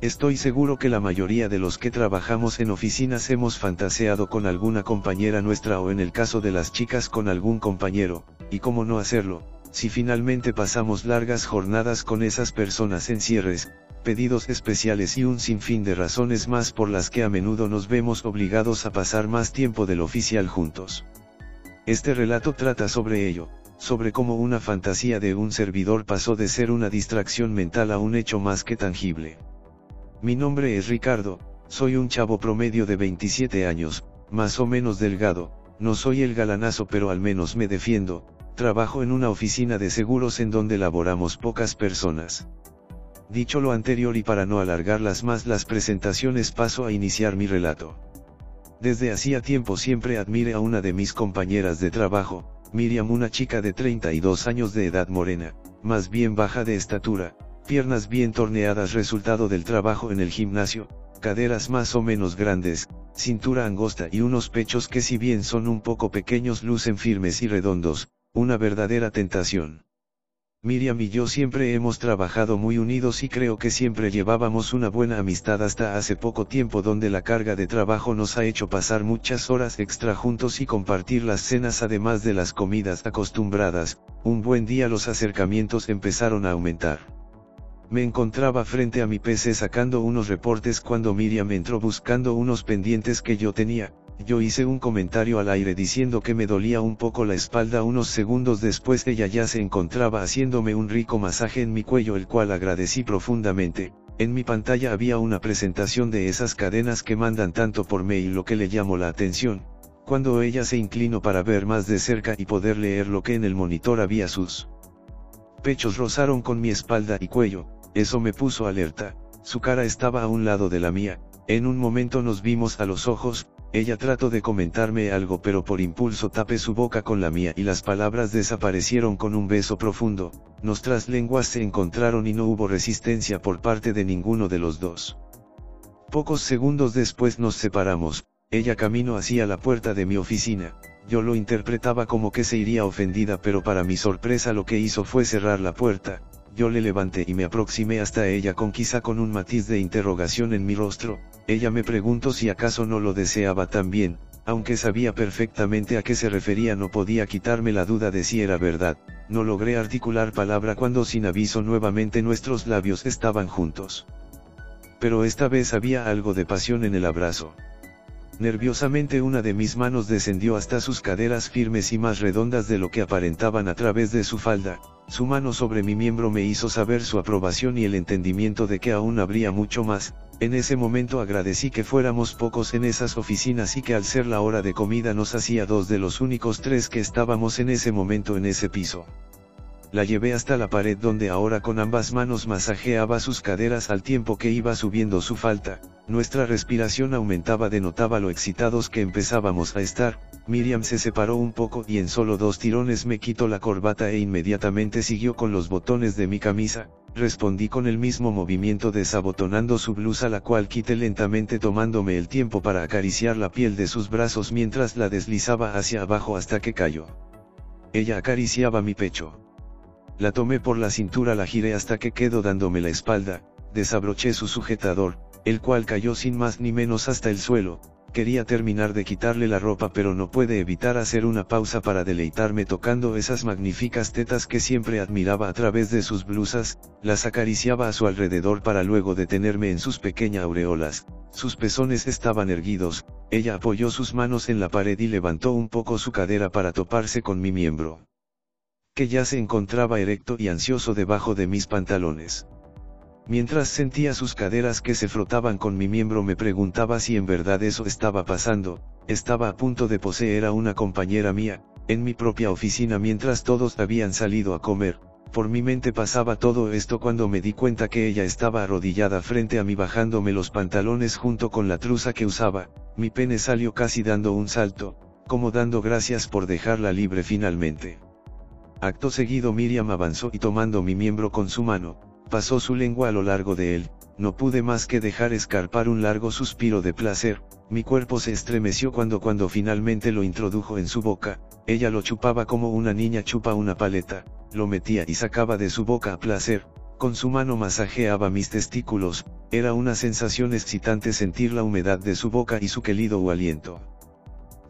Estoy seguro que la mayoría de los que trabajamos en oficinas hemos fantaseado con alguna compañera nuestra o en el caso de las chicas con algún compañero, y cómo no hacerlo, si finalmente pasamos largas jornadas con esas personas en cierres, pedidos especiales y un sinfín de razones más por las que a menudo nos vemos obligados a pasar más tiempo del oficial juntos. Este relato trata sobre ello, sobre cómo una fantasía de un servidor pasó de ser una distracción mental a un hecho más que tangible. Mi nombre es Ricardo, soy un chavo promedio de 27 años, más o menos delgado, no soy el galanazo pero al menos me defiendo, trabajo en una oficina de seguros en donde laboramos pocas personas. Dicho lo anterior y para no alargarlas más las presentaciones paso a iniciar mi relato. Desde hacía tiempo siempre admire a una de mis compañeras de trabajo, Miriam una chica de 32 años de edad morena, más bien baja de estatura, piernas bien torneadas resultado del trabajo en el gimnasio, caderas más o menos grandes, cintura angosta y unos pechos que si bien son un poco pequeños lucen firmes y redondos, una verdadera tentación. Miriam y yo siempre hemos trabajado muy unidos y creo que siempre llevábamos una buena amistad hasta hace poco tiempo donde la carga de trabajo nos ha hecho pasar muchas horas extra juntos y compartir las cenas además de las comidas acostumbradas, un buen día los acercamientos empezaron a aumentar. Me encontraba frente a mi PC sacando unos reportes cuando Miriam entró buscando unos pendientes que yo tenía, yo hice un comentario al aire diciendo que me dolía un poco la espalda unos segundos después ella ya se encontraba haciéndome un rico masaje en mi cuello el cual agradecí profundamente, en mi pantalla había una presentación de esas cadenas que mandan tanto por mail lo que le llamó la atención, cuando ella se inclinó para ver más de cerca y poder leer lo que en el monitor había sus pechos rozaron con mi espalda y cuello, eso me puso alerta, su cara estaba a un lado de la mía, en un momento nos vimos a los ojos, ella trató de comentarme algo pero por impulso tapé su boca con la mía y las palabras desaparecieron con un beso profundo, nuestras lenguas se encontraron y no hubo resistencia por parte de ninguno de los dos. Pocos segundos después nos separamos, ella caminó hacia la puerta de mi oficina, yo lo interpretaba como que se iría ofendida pero para mi sorpresa lo que hizo fue cerrar la puerta, yo le levanté y me aproximé hasta ella con quizá con un matiz de interrogación en mi rostro, ella me preguntó si acaso no lo deseaba también, aunque sabía perfectamente a qué se refería no podía quitarme la duda de si era verdad, no logré articular palabra cuando sin aviso nuevamente nuestros labios estaban juntos. Pero esta vez había algo de pasión en el abrazo. Nerviosamente una de mis manos descendió hasta sus caderas firmes y más redondas de lo que aparentaban a través de su falda, su mano sobre mi miembro me hizo saber su aprobación y el entendimiento de que aún habría mucho más, en ese momento agradecí que fuéramos pocos en esas oficinas y que al ser la hora de comida nos hacía dos de los únicos tres que estábamos en ese momento en ese piso. La llevé hasta la pared donde ahora con ambas manos masajeaba sus caderas al tiempo que iba subiendo su falta, nuestra respiración aumentaba denotaba lo excitados que empezábamos a estar, Miriam se separó un poco y en solo dos tirones me quitó la corbata e inmediatamente siguió con los botones de mi camisa, respondí con el mismo movimiento desabotonando su blusa la cual quité lentamente tomándome el tiempo para acariciar la piel de sus brazos mientras la deslizaba hacia abajo hasta que cayó. Ella acariciaba mi pecho. La tomé por la cintura, la giré hasta que quedó dándome la espalda, desabroché su sujetador, el cual cayó sin más ni menos hasta el suelo, quería terminar de quitarle la ropa pero no puede evitar hacer una pausa para deleitarme tocando esas magníficas tetas que siempre admiraba a través de sus blusas, las acariciaba a su alrededor para luego detenerme en sus pequeñas aureolas, sus pezones estaban erguidos, ella apoyó sus manos en la pared y levantó un poco su cadera para toparse con mi miembro. que ya se encontraba erecto y ansioso debajo de mis pantalones. Mientras sentía sus caderas que se frotaban con mi miembro me preguntaba si en verdad eso estaba pasando, estaba a punto de poseer a una compañera mía, en mi propia oficina mientras todos habían salido a comer, por mi mente pasaba todo esto cuando me di cuenta que ella estaba arrodillada frente a mí bajándome los pantalones junto con la truza que usaba, mi pene salió casi dando un salto, como dando gracias por dejarla libre finalmente. Acto seguido Miriam avanzó y tomando mi miembro con su mano, pasó su lengua a lo largo de él, no pude más que dejar escarpar un largo suspiro de placer, mi cuerpo se estremeció cuando cuando finalmente lo introdujo en su boca, ella lo chupaba como una niña chupa una paleta, lo metía y sacaba de su boca a placer, con su mano masajeaba mis testículos, era una sensación excitante sentir la humedad de su boca y su querido aliento.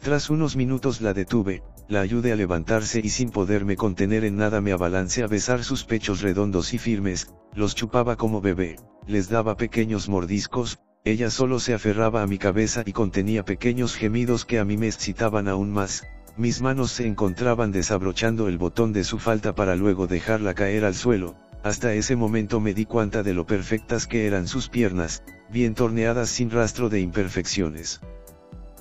Tras unos minutos la detuve, la ayudé a levantarse y sin poderme contener en nada me abalancé a besar sus pechos redondos y firmes, los chupaba como bebé, les daba pequeños mordiscos, ella solo se aferraba a mi cabeza y contenía pequeños gemidos que a mí me excitaban aún más, mis manos se encontraban desabrochando el botón de su falta para luego dejarla caer al suelo, hasta ese momento me di cuenta de lo perfectas que eran sus piernas, bien torneadas sin rastro de imperfecciones.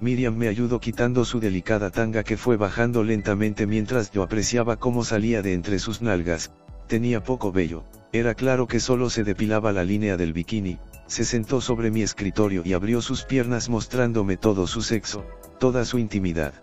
Miriam me ayudó quitando su delicada tanga que fue bajando lentamente mientras yo apreciaba cómo salía de entre sus nalgas, tenía poco vello, era claro que solo se depilaba la línea del bikini, se sentó sobre mi escritorio y abrió sus piernas mostrándome todo su sexo, toda su intimidad.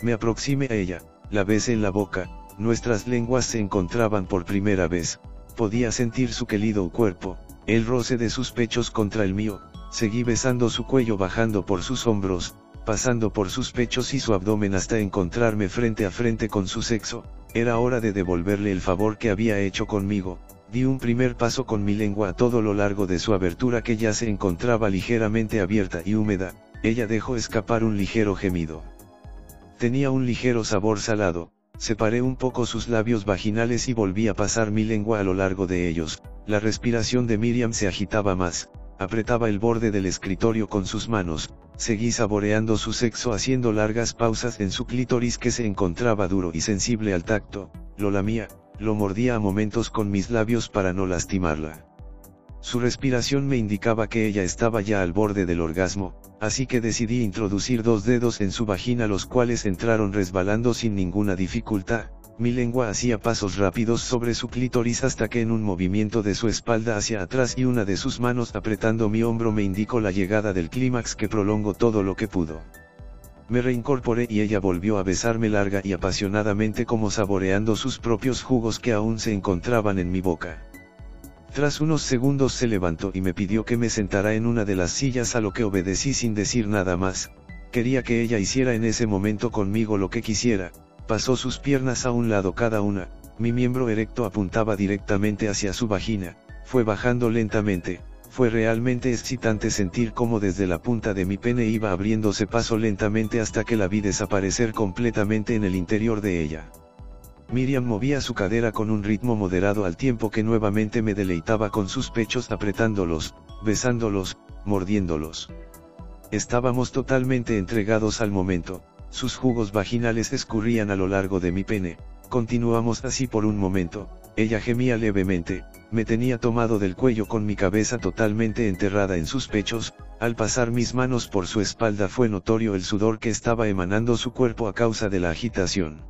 Me aproximé a ella, la besé en la boca, nuestras lenguas se encontraban por primera vez, podía sentir su querido cuerpo, el roce de sus pechos contra el mío, seguí besando su cuello bajando por sus hombros, pasando por sus pechos y su abdomen hasta encontrarme frente a frente con su sexo, era hora de devolverle el favor que había hecho conmigo, di un primer paso con mi lengua a todo lo largo de su abertura que ya se encontraba ligeramente abierta y húmeda, ella dejó escapar un ligero gemido. Tenía un ligero sabor salado, separé un poco sus labios vaginales y volví a pasar mi lengua a lo largo de ellos, la respiración de Miriam se agitaba más, apretaba el borde del escritorio con sus manos, seguí saboreando su sexo haciendo largas pausas en su clítoris que se encontraba duro y sensible al tacto, lo lamía, lo mordía a momentos con mis labios para no lastimarla. Su respiración me indicaba que ella estaba ya al borde del orgasmo, así que decidí introducir dos dedos en su vagina los cuales entraron resbalando sin ninguna dificultad, mi lengua hacía pasos rápidos sobre su clítoris hasta que en un movimiento de su espalda hacia atrás y una de sus manos apretando mi hombro me indicó la llegada del clímax que prolongó todo lo que pudo. Me reincorporé y ella volvió a besarme larga y apasionadamente como saboreando sus propios jugos que aún se encontraban en mi boca. Tras unos segundos se levantó y me pidió que me sentara en una de las sillas a lo que obedecí sin decir nada más, quería que ella hiciera en ese momento conmigo lo que quisiera, pasó sus piernas a un lado cada una, mi miembro erecto apuntaba directamente hacia su vagina, fue bajando lentamente, fue realmente excitante sentir cómo desde la punta de mi pene iba abriéndose paso lentamente hasta que la vi desaparecer completamente en el interior de ella. Miriam movía su cadera con un ritmo moderado al tiempo que nuevamente me deleitaba con sus pechos apretándolos, besándolos, mordiéndolos. Estábamos totalmente entregados al momento, sus jugos vaginales escurrían a lo largo de mi pene, continuamos así por un momento, ella gemía levemente, me tenía tomado del cuello con mi cabeza totalmente enterrada en sus pechos, al pasar mis manos por su espalda fue notorio el sudor que estaba emanando su cuerpo a causa de la agitación.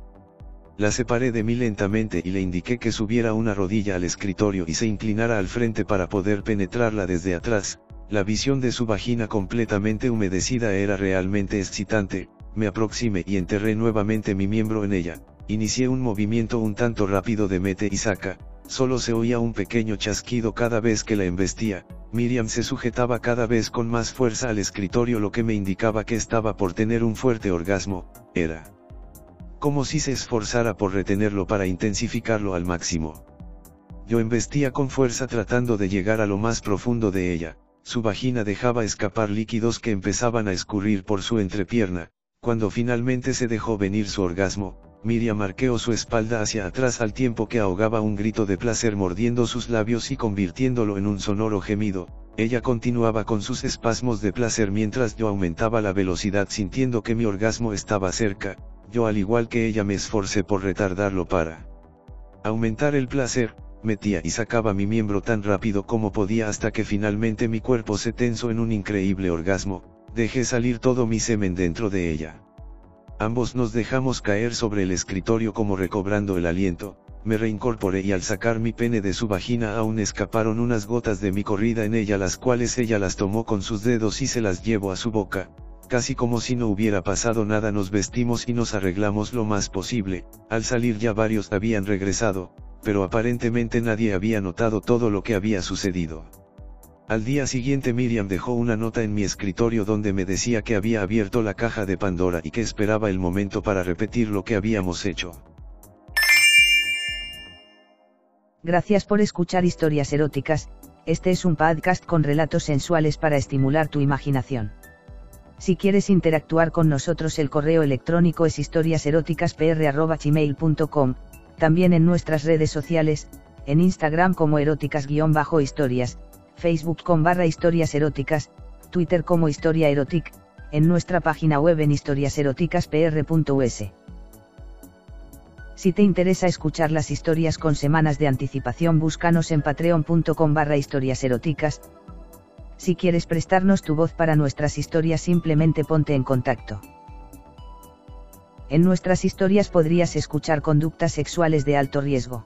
La separé de mí lentamente y le indiqué que subiera una rodilla al escritorio y se inclinara al frente para poder penetrarla desde atrás, la visión de su vagina completamente humedecida era realmente excitante, me aproximé y enterré nuevamente mi miembro en ella, inicié un movimiento un tanto rápido de mete y saca, solo se oía un pequeño chasquido cada vez que la embestía, Miriam se sujetaba cada vez con más fuerza al escritorio lo que me indicaba que estaba por tener un fuerte orgasmo, era como si se esforzara por retenerlo para intensificarlo al máximo. Yo embestía con fuerza tratando de llegar a lo más profundo de ella, su vagina dejaba escapar líquidos que empezaban a escurrir por su entrepierna, cuando finalmente se dejó venir su orgasmo, Miriam arqueó su espalda hacia atrás al tiempo que ahogaba un grito de placer mordiendo sus labios y convirtiéndolo en un sonoro gemido, ella continuaba con sus espasmos de placer mientras yo aumentaba la velocidad sintiendo que mi orgasmo estaba cerca, yo al igual que ella me esforcé por retardarlo para Aumentar el placer, metía y sacaba mi miembro tan rápido como podía hasta que finalmente mi cuerpo se tensó en un increíble orgasmo, dejé salir todo mi semen dentro de ella. Ambos nos dejamos caer sobre el escritorio como recobrando el aliento, me reincorporé y al sacar mi pene de su vagina aún escaparon unas gotas de mi corrida en ella las cuales ella las tomó con sus dedos y se las llevó a su boca, casi como si no hubiera pasado nada nos vestimos y nos arreglamos lo más posible, al salir ya varios habían regresado, pero aparentemente nadie había notado todo lo que había sucedido. Al día siguiente Miriam dejó una nota en mi escritorio donde me decía que había abierto la caja de Pandora y que esperaba el momento para repetir lo que habíamos hecho. Gracias por escuchar historias eróticas, este es un podcast con relatos sensuales para estimular tu imaginación. Si quieres interactuar con nosotros el correo electrónico es historiaseroticaspr.gmail.com, también en nuestras redes sociales, en Instagram como eróticas-historias, Facebook con barra historias eróticas, Twitter como historia erotic, en nuestra página web en historiaseroticaspr.us. Si te interesa escuchar las historias con semanas de anticipación búscanos en patreon.com barra historias eróticas. Si quieres prestarnos tu voz para nuestras historias simplemente ponte en contacto. En nuestras historias podrías escuchar conductas sexuales de alto riesgo.